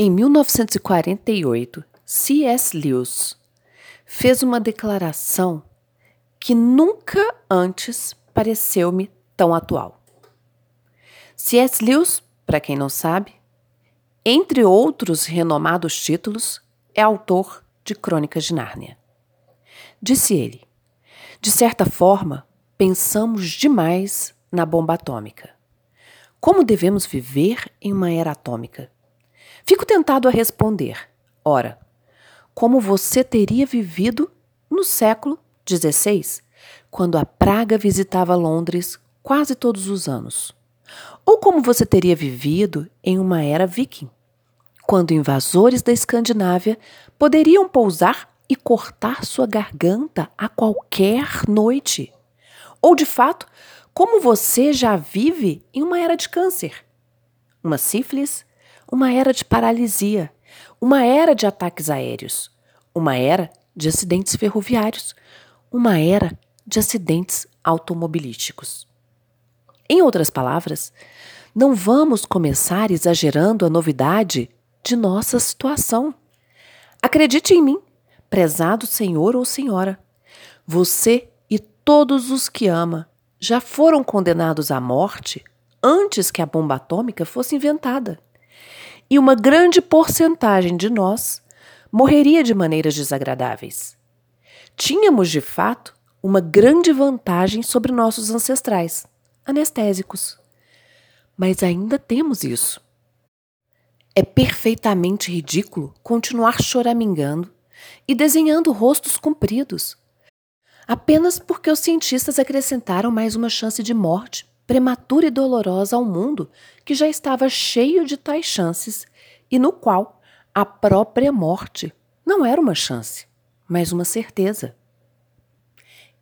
Em 1948, C.S. Lewis fez uma declaração que nunca antes pareceu-me tão atual. C.S. Lewis, para quem não sabe, entre outros renomados títulos, é autor de Crônicas de Nárnia. Disse ele: De certa forma, pensamos demais na bomba atômica. Como devemos viver em uma era atômica? Fico tentado a responder: ora, como você teria vivido no século XVI, quando a praga visitava Londres quase todos os anos? Ou como você teria vivido em uma era viking, quando invasores da Escandinávia poderiam pousar e cortar sua garganta a qualquer noite? Ou, de fato, como você já vive em uma era de câncer, uma sífilis, uma era de paralisia, uma era de ataques aéreos, uma era de acidentes ferroviários, uma era de acidentes automobilísticos. Em outras palavras, não vamos começar exagerando a novidade de nossa situação. Acredite em mim, prezado senhor ou senhora. Você e todos os que ama já foram condenados à morte antes que a bomba atômica fosse inventada. E uma grande porcentagem de nós morreria de maneiras desagradáveis. Tínhamos, de fato, uma grande vantagem sobre nossos ancestrais, anestésicos. Mas ainda temos isso. É perfeitamente ridículo continuar choramingando e desenhando rostos compridos, apenas porque os cientistas acrescentaram mais uma chance de morte prematura e dolorosa ao mundo que já estava cheio de tais chances e no qual a própria morte não era uma chance, mas uma certeza.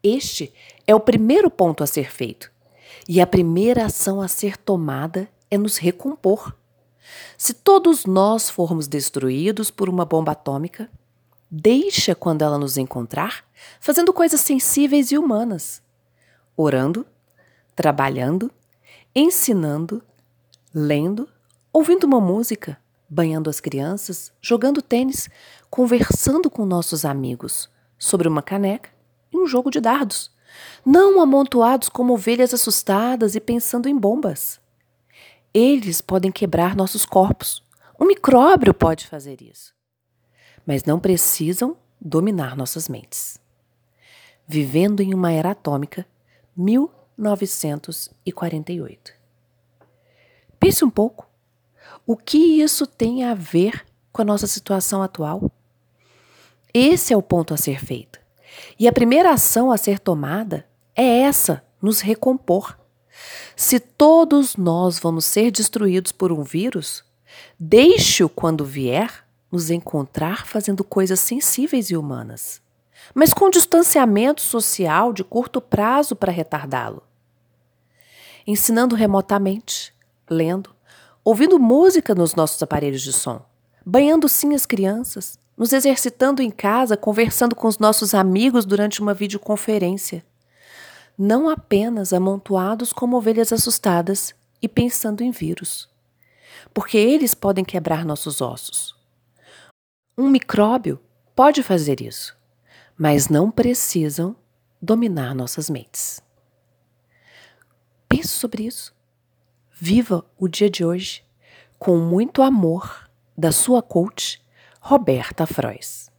Este é o primeiro ponto a ser feito, e a primeira ação a ser tomada é nos recompor. Se todos nós formos destruídos por uma bomba atômica, deixa quando ela nos encontrar fazendo coisas sensíveis e humanas, orando, trabalhando, ensinando, lendo, ouvindo uma música, banhando as crianças, jogando tênis, conversando com nossos amigos sobre uma caneca e um jogo de dardos, não amontoados como ovelhas assustadas e pensando em bombas. Eles podem quebrar nossos corpos. Um micróbio pode fazer isso. Mas não precisam dominar nossas mentes. Vivendo em uma era atômica, 1948. Pense um pouco. O que isso tem a ver com a nossa situação atual? Esse é o ponto a ser feito. E a primeira ação a ser tomada é essa: nos recompor. Se todos nós vamos ser destruídos por um vírus, deixe-o quando vier nos encontrar fazendo coisas sensíveis e humanas, mas com distanciamento social de curto prazo para retardá-lo. Ensinando remotamente, lendo, ouvindo música nos nossos aparelhos de som, banhando sim as crianças, nos exercitando em casa, conversando com os nossos amigos durante uma videoconferência. Não apenas amontoados como ovelhas assustadas e pensando em vírus. Porque eles podem quebrar nossos ossos. Um micróbio pode fazer isso, mas não precisam dominar nossas mentes. Pense sobre isso. Viva o dia de hoje com muito amor da sua coach, Roberta Frois.